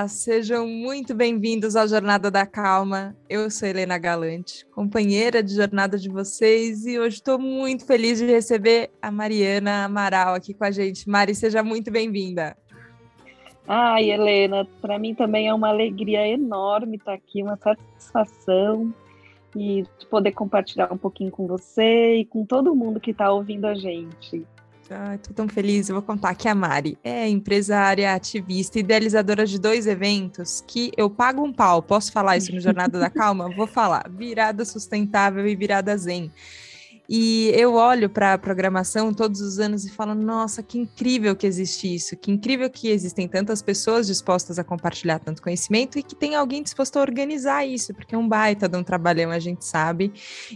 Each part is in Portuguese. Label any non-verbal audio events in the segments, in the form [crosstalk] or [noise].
Olá, sejam muito bem-vindos à Jornada da Calma. Eu sou Helena Galante, companheira de jornada de vocês, e hoje estou muito feliz de receber a Mariana Amaral aqui com a gente. Mari, seja muito bem-vinda. Ai, Helena, para mim também é uma alegria enorme estar aqui, uma satisfação e poder compartilhar um pouquinho com você e com todo mundo que está ouvindo a gente. Ai, tô tão feliz. Eu vou contar que a Mari é empresária, ativista, idealizadora de dois eventos que eu pago um pau. Posso falar isso no Jornada da Calma? Vou falar. Virada Sustentável e Virada Zen. E eu olho para a programação todos os anos e falo: nossa, que incrível que existe isso, que incrível que existem tantas pessoas dispostas a compartilhar tanto conhecimento e que tem alguém disposto a organizar isso, porque é um baita de um trabalhão, a gente sabe.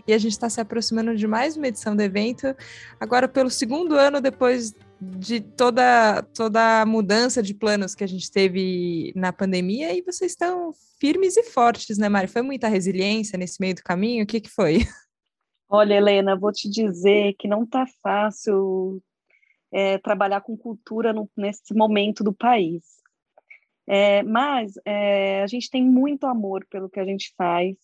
E a gente está se aproximando de mais uma edição do evento, agora pelo segundo ano depois de toda, toda a mudança de planos que a gente teve na pandemia, e vocês estão firmes e fortes, né, Mari? Foi muita resiliência nesse meio do caminho? O que, que foi? [laughs] Olha, Helena, vou te dizer que não está fácil é, trabalhar com cultura no, nesse momento do país. É, mas é, a gente tem muito amor pelo que a gente faz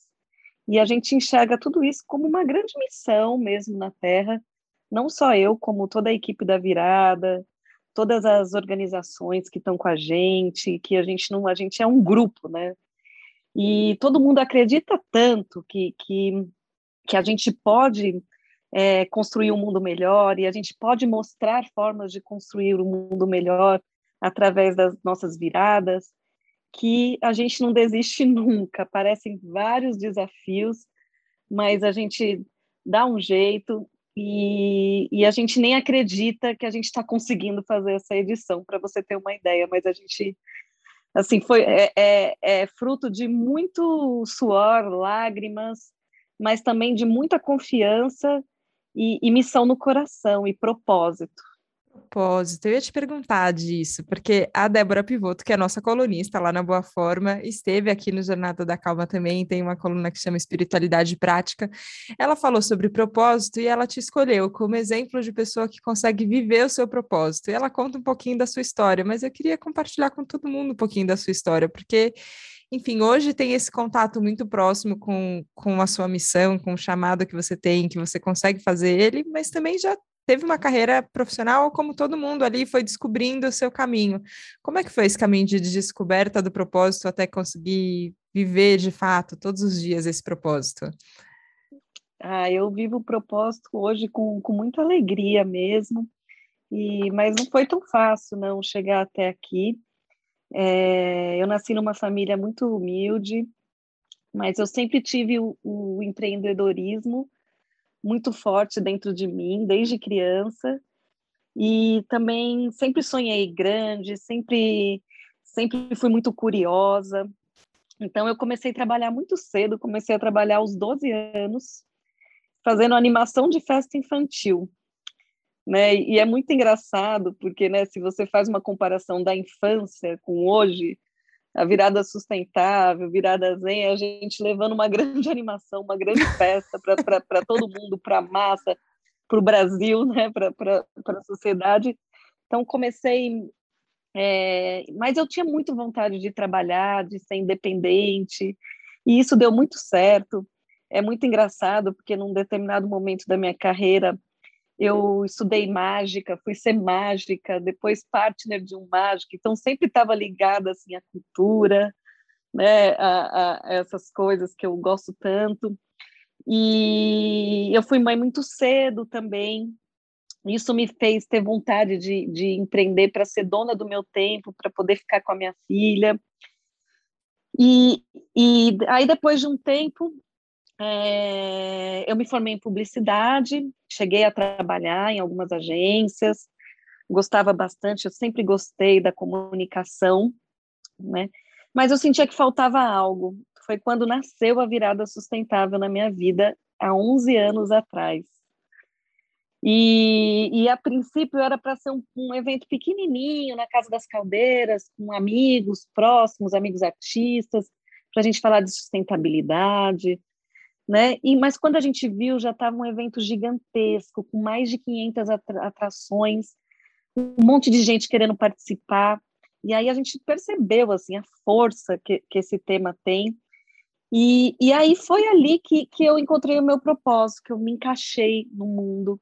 e a gente enxerga tudo isso como uma grande missão mesmo na Terra. Não só eu, como toda a equipe da Virada, todas as organizações que estão com a gente, que a gente não, a gente é um grupo, né? E todo mundo acredita tanto que, que que a gente pode é, construir um mundo melhor e a gente pode mostrar formas de construir um mundo melhor através das nossas viradas, que a gente não desiste [laughs] nunca. Aparecem vários desafios, mas a gente dá um jeito e, e a gente nem acredita que a gente está conseguindo fazer essa edição, para você ter uma ideia, mas a gente assim foi é, é, é fruto de muito suor, lágrimas, mas também de muita confiança e, e missão no coração e propósito propósito, eu ia te perguntar disso, porque a Débora Pivoto, que é nossa colunista lá na Boa Forma, esteve aqui no Jornada da Calma também, tem uma coluna que chama Espiritualidade Prática. Ela falou sobre propósito e ela te escolheu como exemplo de pessoa que consegue viver o seu propósito. E ela conta um pouquinho da sua história, mas eu queria compartilhar com todo mundo um pouquinho da sua história, porque enfim, hoje tem esse contato muito próximo com, com a sua missão, com o chamado que você tem, que você consegue fazer ele, mas também já teve uma carreira profissional, como todo mundo ali foi descobrindo o seu caminho. Como é que foi esse caminho de descoberta do propósito até conseguir viver de fato todos os dias esse propósito? Ah, eu vivo o propósito hoje com, com muita alegria mesmo, e mas não foi tão fácil não chegar até aqui. É, eu nasci numa família muito humilde, mas eu sempre tive o, o empreendedorismo muito forte dentro de mim, desde criança, e também sempre sonhei grande, sempre, sempre fui muito curiosa. Então, eu comecei a trabalhar muito cedo, comecei a trabalhar aos 12 anos, fazendo animação de festa infantil né? E é muito engraçado porque, né, se você faz uma comparação da infância com hoje, a virada sustentável, virada zen, a gente levando uma [laughs] grande animação, uma grande festa para todo mundo, para a massa, para o Brasil, né, para a sociedade. Então, comecei. É, mas eu tinha muito vontade de trabalhar, de ser independente, e isso deu muito certo. É muito engraçado, porque num determinado momento da minha carreira, eu estudei mágica, fui ser mágica, depois partner de um mágico, então sempre estava ligada assim à cultura, né, a, a, essas coisas que eu gosto tanto. E eu fui mãe muito cedo também. Isso me fez ter vontade de, de empreender para ser dona do meu tempo, para poder ficar com a minha filha. E, e aí, depois de um tempo, é, eu me formei em publicidade, cheguei a trabalhar em algumas agências, gostava bastante, eu sempre gostei da comunicação, né? Mas eu sentia que faltava algo. Foi quando nasceu a virada sustentável na minha vida, há 11 anos atrás. E, e a princípio era para ser um, um, evento pequenininho, na Casa das Caldeiras, com amigos próximos, amigos artistas, para a gente falar de sustentabilidade, né? E, mas quando a gente viu, já estava um evento gigantesco, com mais de 500 atrações, um monte de gente querendo participar. E aí a gente percebeu assim a força que, que esse tema tem. E, e aí foi ali que, que eu encontrei o meu propósito, que eu me encaixei no mundo,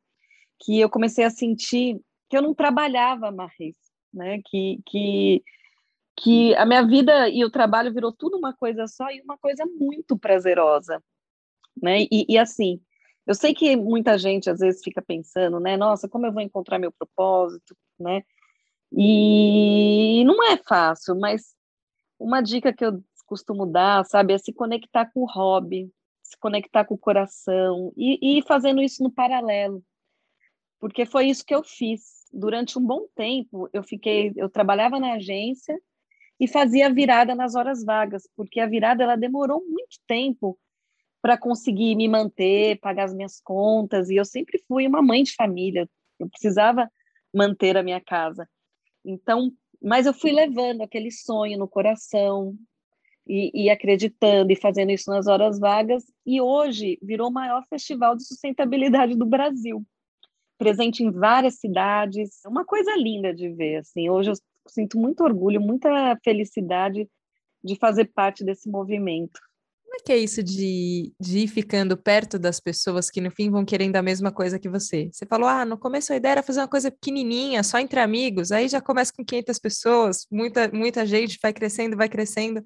que eu comecei a sentir que eu não trabalhava mais, né? Que, que, que a minha vida e o trabalho virou tudo uma coisa só e uma coisa muito prazerosa, né? E, e assim, eu sei que muita gente às vezes fica pensando, né? Nossa, como eu vou encontrar meu propósito, né? E não é fácil, mas uma dica que eu costumo dar, sabe, é se conectar com o hobby, se conectar com o coração e, e fazendo isso no paralelo, porque foi isso que eu fiz. Durante um bom tempo, eu fiquei, eu trabalhava na agência e fazia virada nas horas vagas, porque a virada ela demorou muito tempo para conseguir me manter, pagar as minhas contas, e eu sempre fui uma mãe de família, eu precisava manter a minha casa. Então, mas eu fui levando aquele sonho no coração e, e, acreditando e fazendo isso nas horas vagas. E hoje virou o maior festival de sustentabilidade do Brasil, presente em várias cidades. Uma coisa linda de ver. Assim, hoje eu sinto muito orgulho, muita felicidade de fazer parte desse movimento. É que é isso de, de ir ficando perto das pessoas que no fim vão querendo a mesma coisa que você? Você falou, ah, no começo a ideia era fazer uma coisa pequenininha, só entre amigos, aí já começa com 500 pessoas, muita, muita gente vai crescendo, vai crescendo,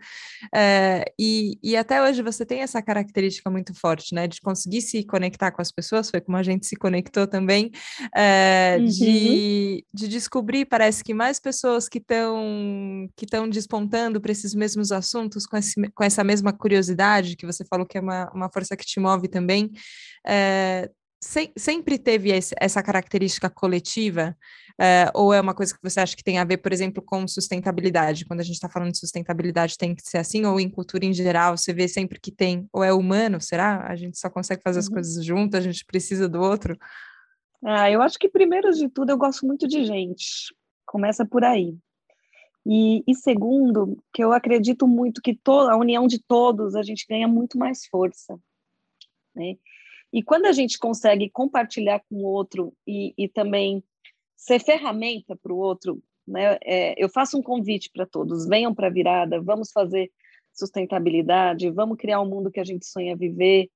é, e, e até hoje você tem essa característica muito forte, né, de conseguir se conectar com as pessoas, foi como a gente se conectou também, é, uhum. de, de descobrir, parece que mais pessoas que estão que despontando para esses mesmos assuntos, com, esse, com essa mesma curiosidade, que você falou que é uma, uma força que te move também, é, se, sempre teve esse, essa característica coletiva? É, ou é uma coisa que você acha que tem a ver, por exemplo, com sustentabilidade? Quando a gente está falando de sustentabilidade, tem que ser assim? Ou em cultura em geral, você vê sempre que tem? Ou é humano, será? A gente só consegue fazer as uhum. coisas junto, a gente precisa do outro? Ah, eu acho que, primeiro de tudo, eu gosto muito de gente. Começa por aí. E, e, segundo, que eu acredito muito que a união de todos a gente ganha muito mais força. Né? E quando a gente consegue compartilhar com o outro e, e também ser ferramenta para o outro, né? É, eu faço um convite para todos: venham para a virada, vamos fazer sustentabilidade, vamos criar um mundo que a gente sonha viver.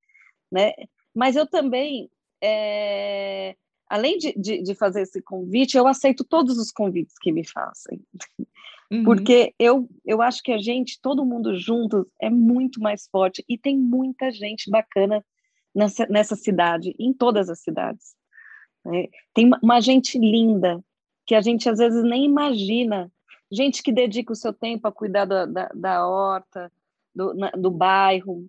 Né? Mas eu também. É, além de, de, de, fazer esse convite, eu aceito todos os convites que me fazem. Uhum. Porque eu, eu acho que a gente, todo mundo juntos, é muito mais forte e tem muita gente bacana nessa, nessa cidade, em todas as cidades. Né? Tem uma gente linda que a gente às vezes nem imagina. Gente que dedica o seu tempo a cuidar da, da, da horta, do, na, do bairro,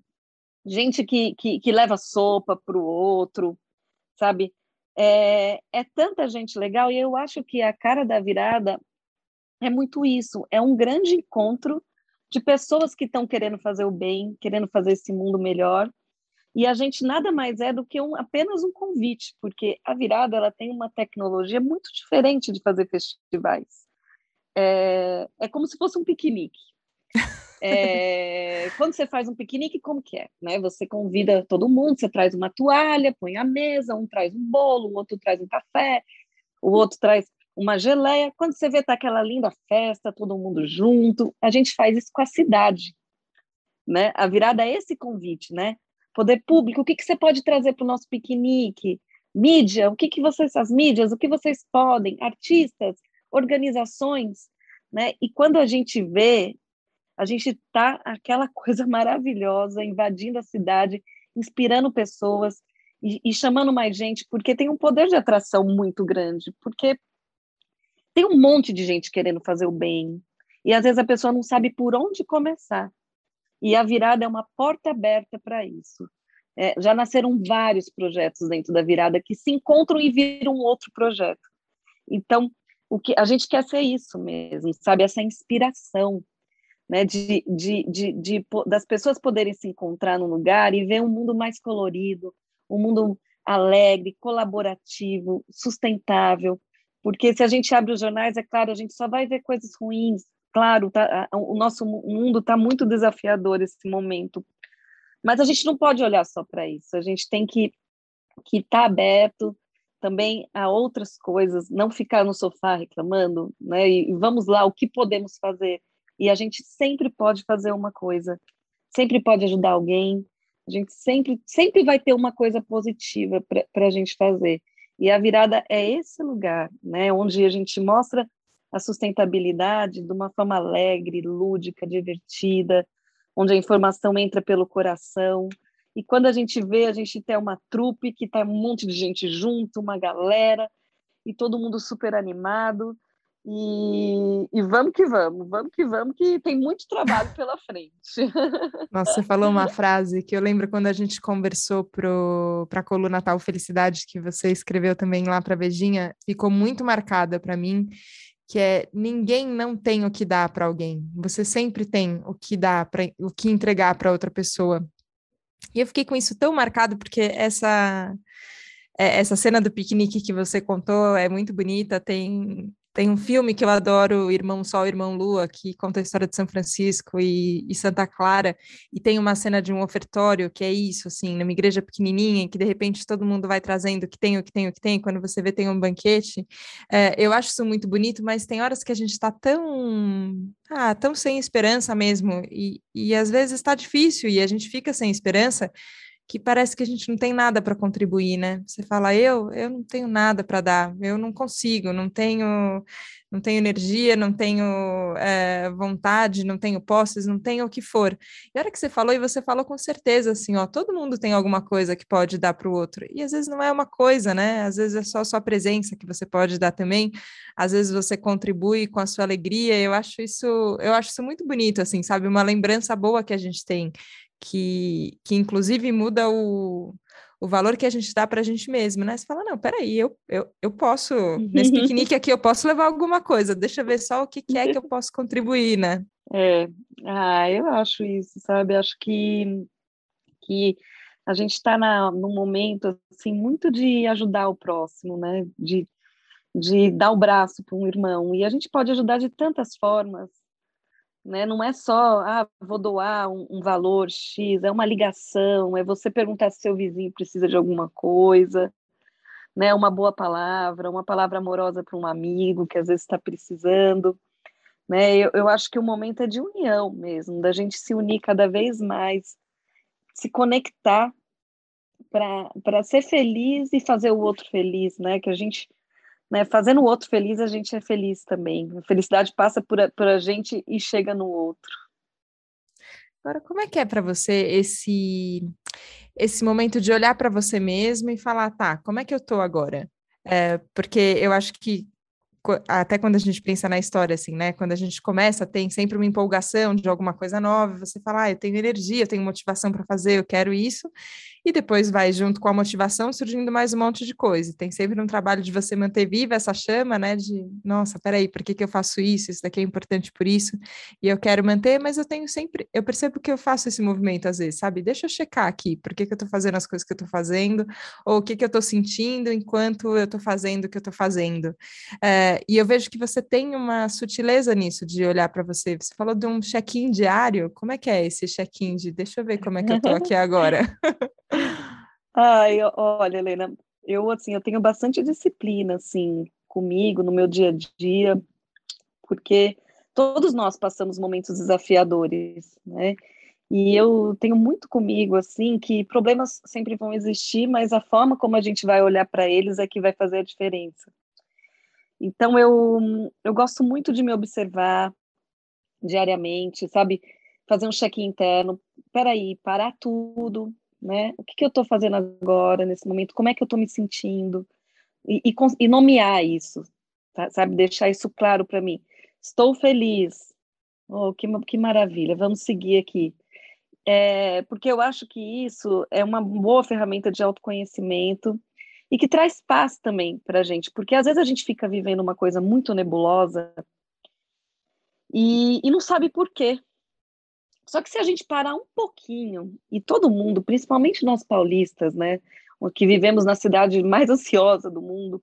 gente que, que, que leva sopa para o outro, sabe? É, é tanta gente legal e eu acho que a cara da virada é muito isso, é um grande encontro de pessoas que estão querendo fazer o bem, querendo fazer esse mundo melhor. E a gente nada mais é do que um, apenas um convite, porque a virada ela tem uma tecnologia muito diferente de fazer festivais. É, é como se fosse um piquenique. É, [laughs] quando você faz um piquenique, como que é? Né? Você convida todo mundo, você traz uma toalha, põe a mesa, um traz um bolo, o outro traz um café, o outro traz uma geleia. Quando você vê tá aquela linda festa, todo mundo junto, a gente faz isso com a cidade, né? A virada é esse convite, né? Poder público, o que, que você pode trazer para o nosso piquenique? Mídia, o que, que vocês, as mídias, o que vocês podem? Artistas, organizações, né? E quando a gente vê, a gente tá aquela [laughs] coisa maravilhosa invadindo a cidade, inspirando pessoas e, e chamando mais gente, porque tem um poder de atração muito grande, porque tem um monte de gente querendo fazer o bem. E às vezes a pessoa não sabe por onde começar. E a virada é uma porta aberta para isso. É, já nasceram vários projetos dentro da virada que se encontram e viram outro projeto. Então, o que a gente quer ser isso mesmo, sabe? Essa inspiração, né? De, de, de, de, das pessoas poderem se encontrar num lugar e ver um mundo mais colorido, um mundo alegre, colaborativo, sustentável, porque se a gente abre os jornais, é claro, a gente só vai ver coisas ruins. Claro, tá, o nosso mundo está muito desafiador esse momento, mas a gente não pode olhar só para isso. A gente tem que que estar tá aberto, também a outras coisas, não ficar no sofá reclamando, né? E vamos lá, o que podemos fazer? E a gente sempre pode fazer uma coisa, sempre pode ajudar alguém, a gente sempre, sempre vai ter uma coisa positiva para a gente fazer. E a virada é esse lugar, né? Onde a gente mostra a sustentabilidade de uma forma alegre, lúdica, divertida, onde a informação entra pelo coração. E quando a gente vê, a gente tem uma trupe que está um monte de gente junto, uma galera, e todo mundo super animado. E, e, vamos que vamos, vamos que vamos, que tem muito trabalho pela frente. [laughs] Nossa, você falou uma frase que eu lembro quando a gente conversou para a coluna Tal Felicidade, que você escreveu também lá para a Vejinha, ficou muito marcada para mim, que é ninguém não tem o que dar para alguém. Você sempre tem o que dar para o que entregar para outra pessoa. E eu fiquei com isso tão marcado porque essa é, essa cena do piquenique que você contou é muito bonita, tem tem um filme que eu adoro, Irmão Sol, Irmão Lua, que conta a história de São Francisco e, e, Santa Clara, e tem uma cena de um ofertório que é isso, assim, numa igreja pequenininha, que de repente todo mundo vai trazendo o que tem, o que tem, o que tem, quando você vê tem um banquete. É, eu acho isso muito bonito, mas tem horas que a gente está tão, ah, tão sem esperança mesmo, e, e às vezes está difícil e a gente fica sem esperança, que parece que a gente não tem nada para contribuir, né? Você fala, eu, eu não tenho nada para dar, eu não consigo, não tenho, não tenho energia, não tenho é, vontade, não tenho posses, não tenho o que for. E a hora que você falou, e você falou com certeza, assim, ó, todo mundo tem alguma coisa que pode dar para o outro. E às vezes não é uma coisa, né? Às vezes é só a sua presença que você pode dar também. Às vezes você contribui com a sua alegria. Eu acho isso, eu acho isso muito bonito, assim, sabe? Uma lembrança boa que a gente tem que, que inclusive muda o, o valor que a gente dá para a gente mesmo, né? Você fala, não, peraí, eu, eu, eu posso, nesse [laughs] piquenique aqui, eu posso levar alguma coisa, deixa eu ver só o que, que é que eu [laughs] posso contribuir, né? É, ah, eu acho isso, sabe? Acho que, que a gente está num momento, assim, muito de ajudar o próximo, né? De, de dar o braço para um irmão, e a gente pode ajudar de tantas formas, né? Não é só, ah, vou doar um, um, valor X, é uma ligação, é você perguntar se seu vizinho precisa de alguma coisa, né? Uma boa palavra, uma palavra amorosa para um amigo que às vezes está precisando, né? Eu, eu acho que o momento é de união mesmo, da gente se unir cada vez mais, se conectar para ser feliz e fazer o outro feliz, né? Que a gente né? Fazendo o outro feliz, a gente é feliz também. A felicidade passa por a, por a gente e chega no outro. Agora, como é que é para você esse esse momento de olhar para você mesmo e falar, tá, como é que eu tô agora? É, porque eu acho que até quando a gente pensa na história, assim, né? Quando a gente começa, tem sempre uma empolgação de alguma coisa nova, você fala, ah, eu tenho energia, eu tenho motivação para fazer, eu quero isso, e depois vai junto com a motivação surgindo mais um monte de coisa. Tem sempre um trabalho de você manter viva essa chama, né? De, nossa, peraí, por que, que eu faço isso? Isso daqui é importante por isso, e eu quero manter, mas eu tenho sempre, eu percebo que eu faço esse movimento às vezes, sabe? Deixa eu checar aqui, por que, que eu tô fazendo as coisas que eu tô fazendo, ou o que, que eu tô sentindo enquanto eu tô fazendo o que eu tô fazendo. É, e eu vejo que você tem uma sutileza nisso, de olhar para você. Você falou de um check-in diário, como é que é esse check-in de, deixa eu ver como é que eu tô aqui agora? [laughs] Ai, olha, Helena, eu assim, eu tenho bastante disciplina assim comigo no meu dia a dia, porque todos nós passamos momentos desafiadores, né? E eu tenho muito comigo assim que problemas sempre vão existir, mas a forma como a gente vai olhar para eles é que vai fazer a diferença. Então eu eu gosto muito de me observar diariamente, sabe? Fazer um check interno. Peraí, parar tudo, né? O que, que eu estou fazendo agora, nesse momento? Como é que eu estou me sentindo? E, e, e nomear isso, tá? sabe? Deixar isso claro para mim. Estou feliz. Oh, que, que maravilha, vamos seguir aqui. É, porque eu acho que isso é uma boa ferramenta de autoconhecimento e que traz paz também para a gente, porque às vezes a gente fica vivendo uma coisa muito nebulosa e, e não sabe por quê, só que se a gente parar um pouquinho, e todo mundo, principalmente nós paulistas, né, que vivemos na cidade mais ansiosa do mundo,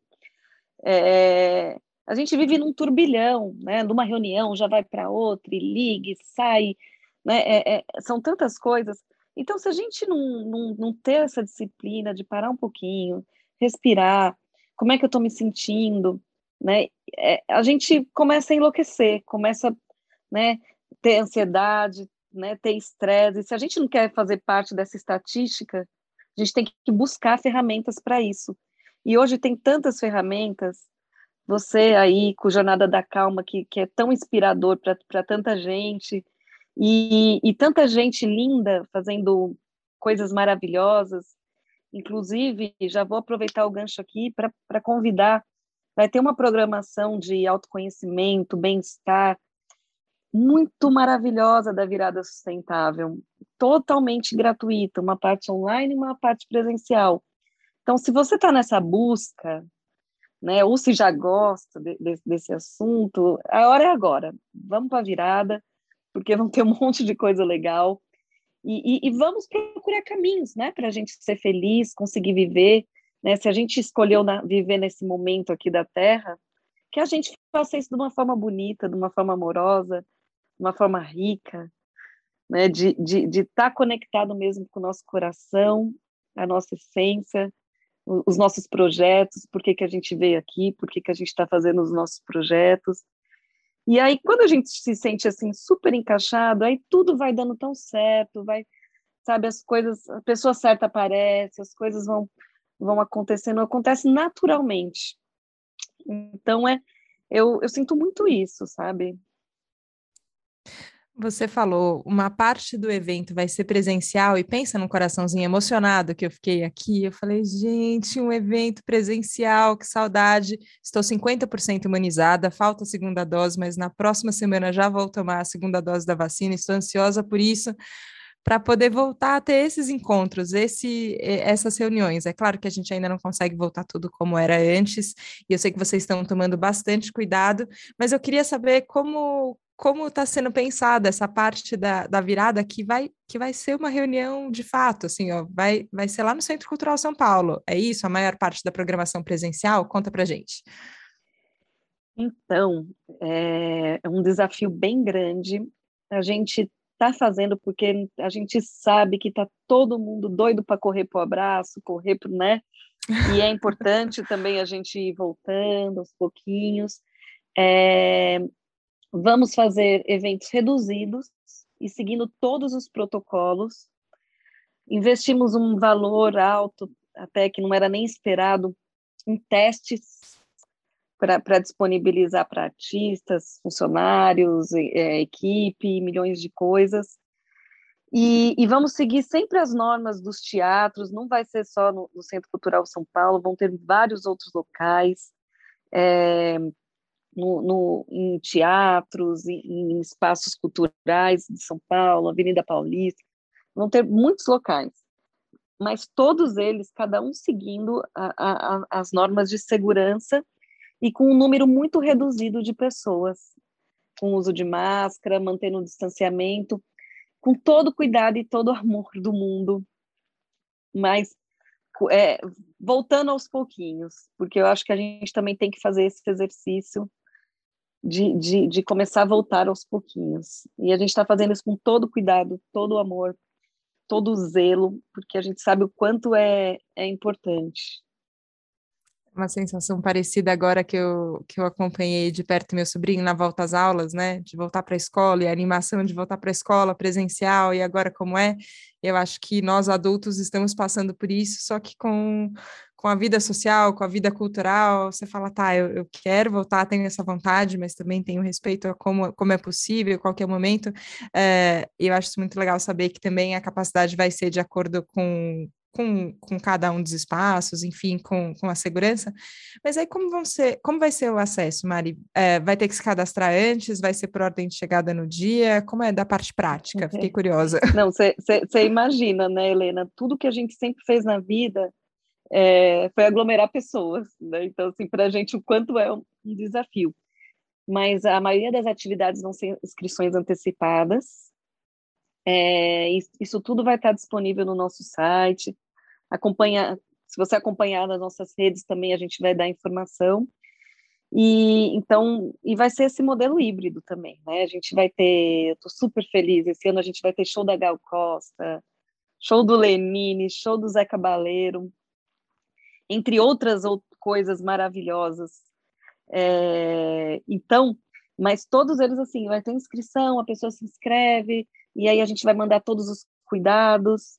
é, a gente vive num turbilhão, né, numa reunião já vai para outra, e liga, e sai, né, é, é, são tantas coisas. Então, se a gente não, não, não ter essa disciplina de parar um pouquinho, respirar, como é que eu estou me sentindo, né? É, a gente começa a enlouquecer, começa, né, ter ansiedade, né, ter estresse. Se a gente não quer fazer parte dessa estatística, a gente tem que buscar ferramentas para isso. E hoje tem tantas ferramentas. Você aí com Jornada da Calma, que, que é tão inspirador para tanta gente, e, e tanta gente linda fazendo coisas maravilhosas. Inclusive, já vou aproveitar o gancho aqui para convidar. Vai ter uma programação de autoconhecimento, bem-estar, muito maravilhosa da virada sustentável, totalmente gratuita, uma parte online e uma parte presencial. Então, se você está nessa busca, né, ou se já gosta de, de, desse assunto, a hora é agora. Vamos para a virada, porque vão ter um monte de coisa legal. E, e, e vamos procurar caminhos, né, para a gente ser feliz, conseguir viver. Né? Se a gente escolheu na, viver nesse momento aqui da Terra, que a gente faça isso de uma forma bonita, de uma forma amorosa, de uma forma rica, né? De estar de, de tá conectado mesmo com o nosso coração, a nossa essência, os nossos projetos, por que, que a gente veio aqui, por que, que a gente está fazendo os nossos projetos. E aí, quando a gente se sente assim super encaixado, aí tudo vai dando tão certo, vai, sabe, as coisas, a pessoa certa aparece, as coisas vão vão acontecendo, acontece naturalmente. Então é, eu, eu sinto muito isso, sabe? Você falou, uma parte do evento vai ser presencial e pensa num coraçãozinho emocionado que eu fiquei aqui. Eu falei, gente, um evento presencial, que saudade. Estou 50% imunizada, falta a segunda dose, mas na próxima semana já vou tomar a segunda dose da vacina. Estou ansiosa por isso, para poder voltar a ter esses encontros, esse, essas reuniões. É claro que a gente ainda não consegue voltar tudo como era antes, e eu sei que vocês estão tomando bastante cuidado, mas eu queria saber como como está sendo pensada essa parte da, da virada que vai, que vai ser uma reunião de fato, assim, ó, vai, vai ser lá no Centro Cultural São Paulo. É isso? A maior parte da programação presencial? Conta para gente. Então, é, é um desafio bem grande. A gente está fazendo porque a gente sabe que está todo mundo doido para correr para o abraço, correr para, né? E é importante [laughs] também a gente ir voltando aos pouquinhos. É, Vamos fazer eventos reduzidos e seguindo todos os protocolos. Investimos um valor alto, até que não era nem esperado, em testes para disponibilizar para artistas, funcionários, é, equipe, milhões de coisas. E, e, vamos seguir sempre as normas dos teatros, não vai ser só no, no Centro Cultural São Paulo, vão ter vários outros locais. É, no, no, em teatros, em, em, espaços culturais de São Paulo, Avenida Paulista, vão ter muitos locais, mas todos eles, cada um seguindo a, a, as normas de segurança e com um número muito reduzido de pessoas, com uso de máscara, mantendo o distanciamento, com todo o cuidado e todo o amor do mundo, mas é, voltando aos pouquinhos, porque eu acho que a gente também tem que fazer esse exercício de, de, de começar a voltar aos pouquinhos. E a gente está fazendo isso com todo cuidado, todo amor, todo zelo, porque a gente sabe o quanto é, é importante. Uma sensação parecida agora que eu, que eu acompanhei de perto meu sobrinho na volta às aulas, né? De voltar para a escola e a animação de voltar para a escola presencial e agora como é. Eu acho que nós adultos estamos passando por isso, só que com, com a vida social, com a vida cultural, você fala, tá, eu, eu quero voltar, tenho essa vontade, mas também tenho respeito a como, como é possível, qualquer momento. É, eu acho muito legal saber que também a capacidade vai ser de acordo com, com, com cada um dos espaços, enfim, com, com a segurança. Mas aí como, vão ser, como vai ser o acesso, Mari? É, vai ter que se cadastrar antes? Vai ser por ordem de chegada no dia? Como é da parte prática? Fiquei curiosa. Não, você imagina, né, Helena? Tudo que a gente sempre fez na vida é, foi aglomerar pessoas, né? Então, assim, para a gente, o quanto é um, desafio. Mas a maioria das atividades vão ser inscrições antecipadas. É, isso tudo vai estar disponível no nosso site. Acompanha, se você acompanhar nas nossas redes também, a gente vai dar informação. E então, e vai ser esse modelo híbrido também, né? A gente vai ter, eu estou super feliz, esse ano a gente vai ter show da Gal Costa, show do Lenine, show do Zé Cabaleiro, entre outras coisas maravilhosas. É, então, mas todos eles assim, vai ter inscrição, a pessoa se inscreve, e aí a gente vai mandar todos os cuidados,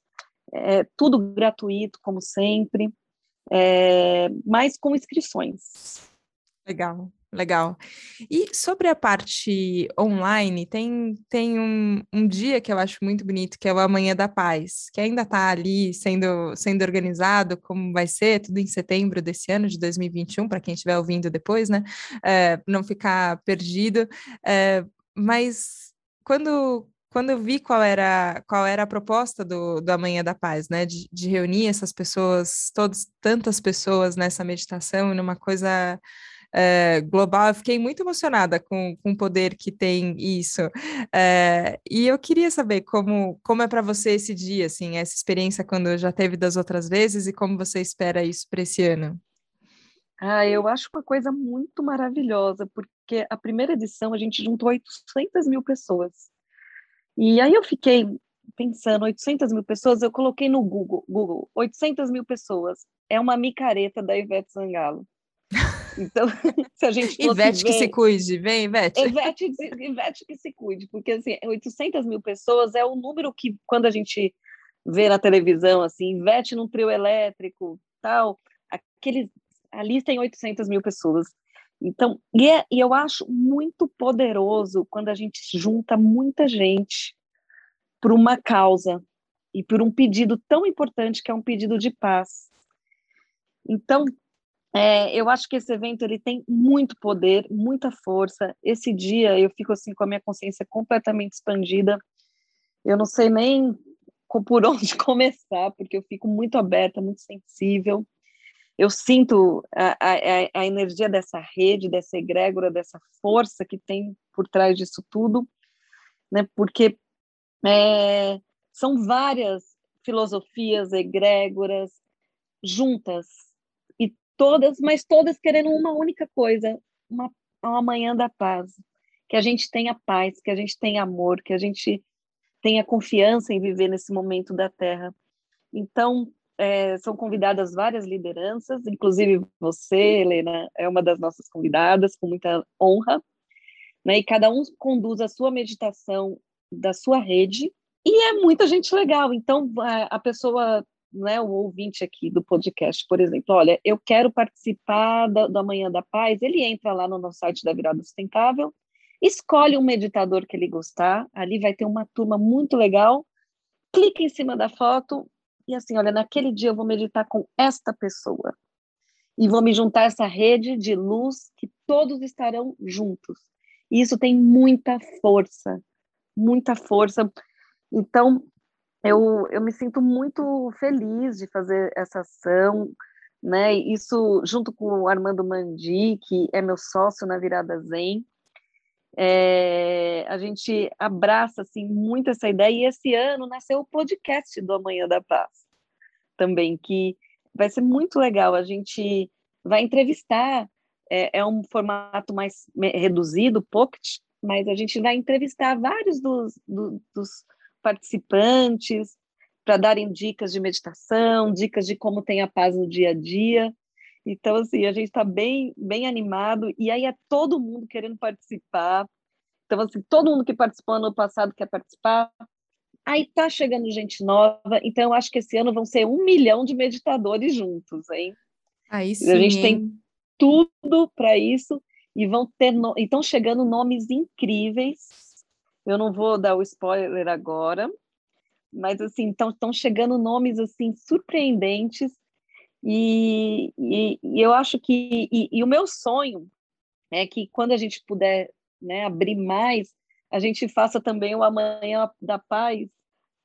é, tudo gratuito, como sempre, é, mas com inscrições. Legal, legal. E sobre a parte online, tem, tem um, um dia que eu acho muito bonito, que é o Amanhã da Paz, que ainda está ali sendo, sendo organizado, como vai ser, tudo em setembro desse ano, de 2021, para quem estiver ouvindo depois, né? É, não ficar perdido. É, mas quando, quando eu vi qual era, qual era a proposta do, do Amanhã da Paz, né, de, de reunir essas pessoas, todas, tantas pessoas nessa meditação, numa coisa é, global, eu fiquei muito emocionada com, com o poder que tem isso. É, e eu queria saber como, como é para você esse dia, assim, essa experiência quando já teve das outras vezes e como você espera isso para esse ano. Ah, eu acho uma coisa muito maravilhosa, porque a primeira edição a gente juntou 800 mil pessoas. E aí eu fiquei pensando, 800 mil pessoas, eu coloquei no Google, Google, 800 mil pessoas, é uma micareta da Ivete Sangalo. Então, [laughs] se a gente fosse Ivete ver, que se cuide, vem, Ivete. Ivete, Ivete que se cuide, porque assim, 800 mil pessoas é o número que, quando a gente vê na televisão, assim, Ivete num trio elétrico, tal, aqueles, a lista tem 800 mil pessoas. Então, e, é, e eu acho muito poderoso quando a gente junta muita gente por uma causa e por um pedido tão importante que é um pedido de paz. Então, é, eu acho que esse evento ele tem muito poder, muita força. Esse dia eu fico assim com a minha consciência completamente expandida. Eu não sei nem por [laughs] onde começar, porque eu fico muito aberta, muito sensível eu sinto a, a, a, energia dessa rede, dessa egrégora, dessa força que tem por trás disso tudo, né? Porque é, são várias filosofias egrégoras juntas todas, mas todas querendo uma única coisa, uma, uma manhã da paz, que a gente tenha paz, que a gente tenha amor, que a gente tenha confiança em viver nesse momento da Terra. Então, é, são convidadas várias lideranças, inclusive você, Helena, é uma das nossas convidadas, com muita honra, né? E cada um conduz a sua meditação da sua rede, e é muita gente legal. Então, a pessoa, né, o ouvinte aqui do podcast, por exemplo, olha, eu quero participar da, do Amanhã da Paz, ele entra lá no nosso site da Virada Sustentável, escolhe um meditador que ele gostar, ali vai ter uma turma muito legal, clica em cima da foto, e assim, olha, naquele dia eu vou meditar com esta pessoa. E vou me juntar a essa rede de luz que todos estarão juntos. E isso tem muita força, muita força. Então, eu, eu me sinto muito feliz de fazer essa ação, né? Isso junto com o Armando Mandi, que é meu sócio na Virada Zen, é, a gente abraça assim muito essa ideia e esse ano nasceu o podcast do Amanhã da Paz também que vai ser muito legal. A gente vai entrevistar é, é um formato mais reduzido, pocket, mas a gente vai entrevistar vários dos, do, dos participantes para darem dicas de meditação, dicas de como tem a paz no dia a dia. Então, assim, a gente está bem, bem animado, e aí é todo mundo querendo participar. Então, assim, todo mundo que participou ano passado quer participar. Aí tá chegando gente nova, então eu acho que esse ano vão ser um milhão de meditadores juntos, hein? Aí sim. A gente tem tudo para isso e vão ter no... estão chegando nomes incríveis. Eu não vou dar o spoiler agora, mas assim, estão chegando nomes assim surpreendentes e, e, e eu acho que e, e, o meu sonho é que quando a gente puder né, abrir mais, a gente faça também o Amanhã da Paz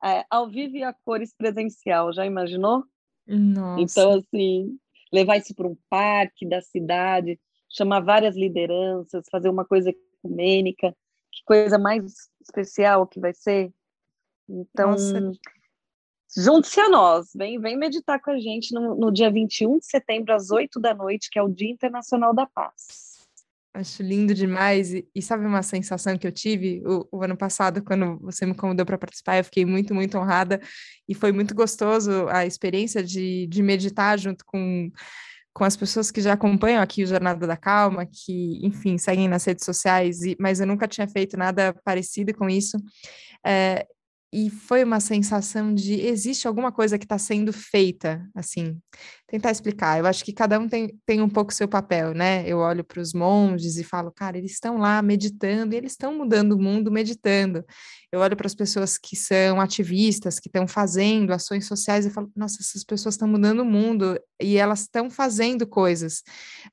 é, ao vivo e a cores presencial. Já imaginou? Nossa. Então, assim, levar isso para um parque da cidade, chamar várias lideranças, fazer uma coisa ecumênica, que coisa mais especial que vai ser. Então, junte-se a nós, vem, vem meditar com a gente no, no dia 21 de setembro, às 8 da noite, que é o Dia Internacional da Paz. Acho lindo demais. E, e, sabe uma sensação que eu tive o, o ano passado, quando você me convidou para participar? Eu fiquei muito, muito honrada. E foi muito gostoso a experiência de, de meditar junto com, com as pessoas que já acompanham aqui o Jornada da Calma, que, enfim, seguem nas redes sociais, e, mas eu nunca tinha feito nada parecido com isso. É, e foi uma sensação de existe alguma coisa que está sendo feita, assim, tentar explicar. Eu acho que cada um tem, tem um pouco seu papel, né? Eu olho para os monges e falo, cara, eles estão lá meditando e eles estão mudando o mundo meditando. Eu olho para as pessoas que são ativistas, que estão fazendo ações sociais e falo, nossa, essas pessoas estão mudando o mundo e elas estão fazendo coisas.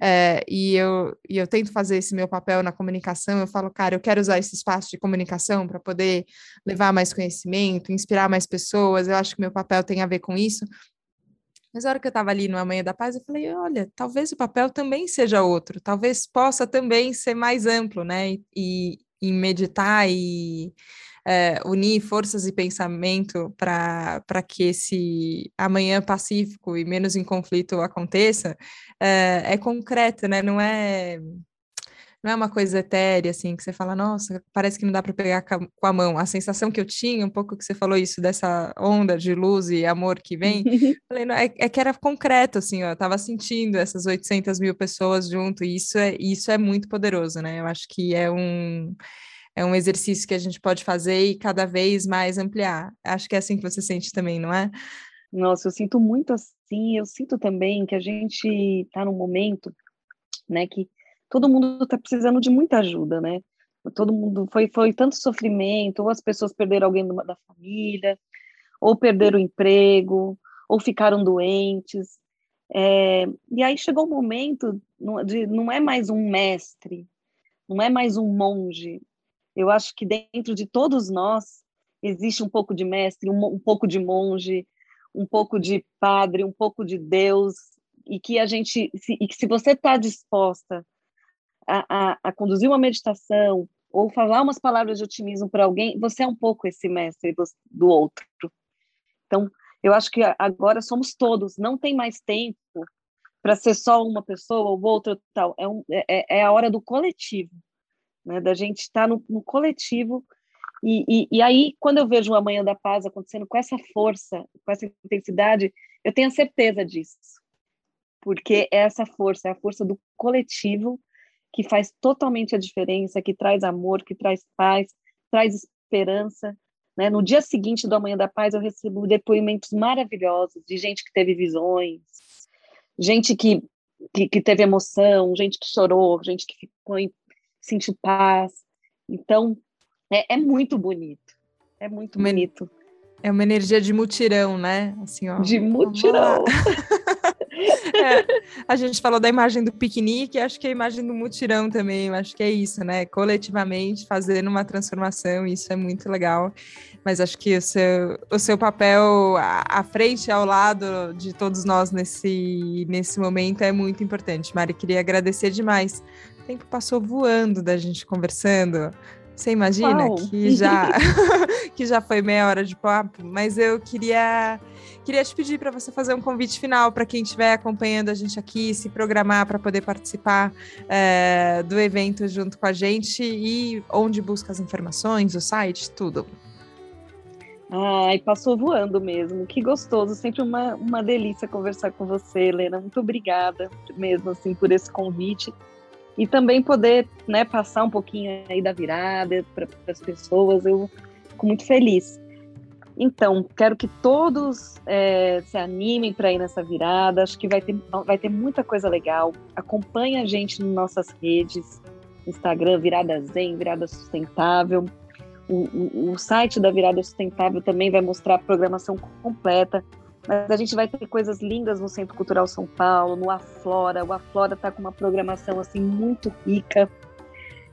É, e, eu, e eu tento fazer esse meu papel na comunicação. Eu falo, cara, eu quero usar esse espaço de comunicação para poder levar mais conhecimento, inspirar mais pessoas. Eu acho que meu papel tem a ver com isso. Mas a hora que eu estava ali no Amanhã da Paz, eu falei, olha, talvez o papel também seja outro, talvez possa também ser mais amplo, né? E, e meditar e é, unir forças e pensamento para que esse amanhã pacífico e menos em conflito aconteça, é, é concreto, né? Não é não é uma coisa etérea, assim, que você fala, nossa, parece que não dá para pegar com a mão. A sensação que eu tinha, um pouco que você falou isso, dessa onda de luz e amor que vem, [laughs] falei, não, é, é, que era concreto, assim, ó, eu tava sentindo essas 800 mil pessoas junto, e isso é, isso é muito poderoso, né? Eu acho que é um é um exercício que a gente pode fazer e cada vez mais ampliar. Acho que é assim que você sente também, não é? Nossa, eu sinto muito assim. Eu sinto também que a gente está num momento, né, que todo mundo está precisando de muita ajuda, né? Todo mundo foi foi tanto sofrimento, ou as pessoas perderam alguém da família, ou perderam o emprego, ou ficaram doentes. É, e aí chegou o momento de não é mais um mestre, não é mais um monge, eu acho que dentro de todos nós existe um pouco de mestre, um, um pouco de monge, um pouco de padre, um pouco de Deus, e que a gente, se, e que se você está disposta a, a, a, conduzir uma meditação ou falar umas palavras de otimismo para alguém, você é um pouco esse mestre do, do outro. Então, eu acho que agora somos todos, não tem mais tempo para ser só uma pessoa ou outra tal. É, um, é, é a hora do coletivo né, da gente estar no, no coletivo. E, e, e, aí, quando eu vejo o Amanhã da Paz acontecendo com essa força, com essa intensidade, eu tenho a certeza disso. Porque é essa força, é a força do coletivo que faz totalmente a diferença, que traz amor, que traz paz, traz esperança. Né? No dia seguinte do Amanhã da Paz, eu recebo depoimentos maravilhosos de gente que teve visões, gente que, que, que teve emoção, gente que chorou, gente que ficou sentir paz. Então, é, é muito bonito. É muito bonito. É uma energia de mutirão, né? Assim, ó. De mutirão. [laughs] é, a gente falou da imagem do piquenique, acho que a imagem do mutirão também, acho que é isso, né? Coletivamente fazendo uma transformação, isso é muito legal. Mas acho que o seu, o seu papel à frente, ao lado de todos nós nesse, nesse momento é muito importante. Mari, queria agradecer demais tempo passou voando da gente conversando. Você imagina Uau. que [laughs] já [laughs] que já foi meia hora de papo, mas eu queria queria te pedir para você fazer um convite final para quem estiver acompanhando a gente aqui, se programar para poder participar é, do evento junto com a gente e onde busca as informações, o site, tudo. Ai, passou voando mesmo. Que gostoso, sempre uma, uma delícia conversar com você, Helena. Muito obrigada mesmo assim por esse convite e também poder né, passar um pouquinho aí da virada para as pessoas, eu fico muito feliz. Então, quero que todos é, se animem para ir nessa virada, acho que vai ter, vai ter muita coisa legal. Acompanhe a gente nas nossas redes, Instagram, Virada Zen, Virada Sustentável. O, o, o site da Virada Sustentável também vai mostrar a programação completa mas a gente vai ter coisas lindas no Centro Cultural São Paulo, no Aflora. O Aflora está com uma programação assim muito rica.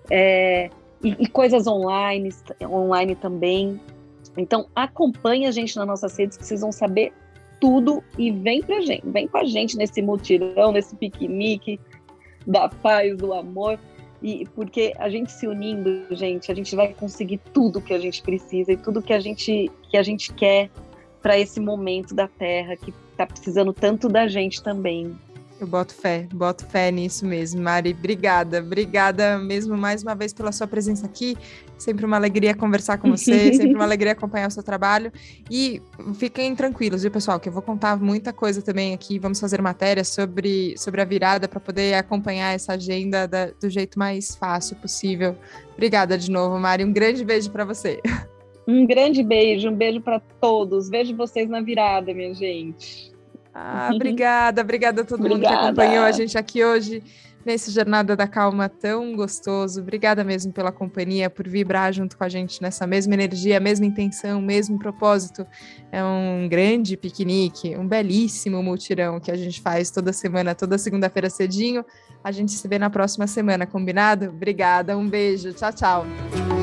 É, e, e, coisas online, online também. Então acompanhe a gente nas nossas redes que vocês vão saber tudo e vem pra gente, vem com a gente nesse mutirão, nesse piquenique da paz, do amor. E porque a gente se unindo, gente, a gente vai conseguir tudo que a gente precisa e tudo que a gente que a gente quer para esse momento da Terra que está precisando tanto da gente também. Eu boto fé, boto fé nisso mesmo, Mari. Obrigada, obrigada mesmo mais uma vez pela sua presença aqui. Sempre uma alegria conversar com você, [laughs] sempre uma alegria acompanhar o seu trabalho. E fiquem tranquilos, viu, pessoal, que eu vou contar muita coisa também aqui. Vamos fazer matérias sobre, sobre a virada para poder acompanhar essa agenda da, do jeito mais fácil possível. Obrigada de novo, Mari. Um grande beijo para você. [laughs] Um grande beijo, um beijo para todos. Vejo vocês na virada, minha gente. Ah, obrigada, obrigada a todo obrigada. mundo que acompanhou a gente aqui hoje nesse Jornada da Calma tão gostoso. Obrigada mesmo pela companhia, por vibrar junto com a gente nessa mesma energia, mesma intenção, mesmo propósito. É um grande piquenique, um belíssimo multirão que a gente faz toda semana, toda segunda-feira cedinho. A gente se vê na próxima semana, combinado? Obrigada, um beijo, tchau, tchau.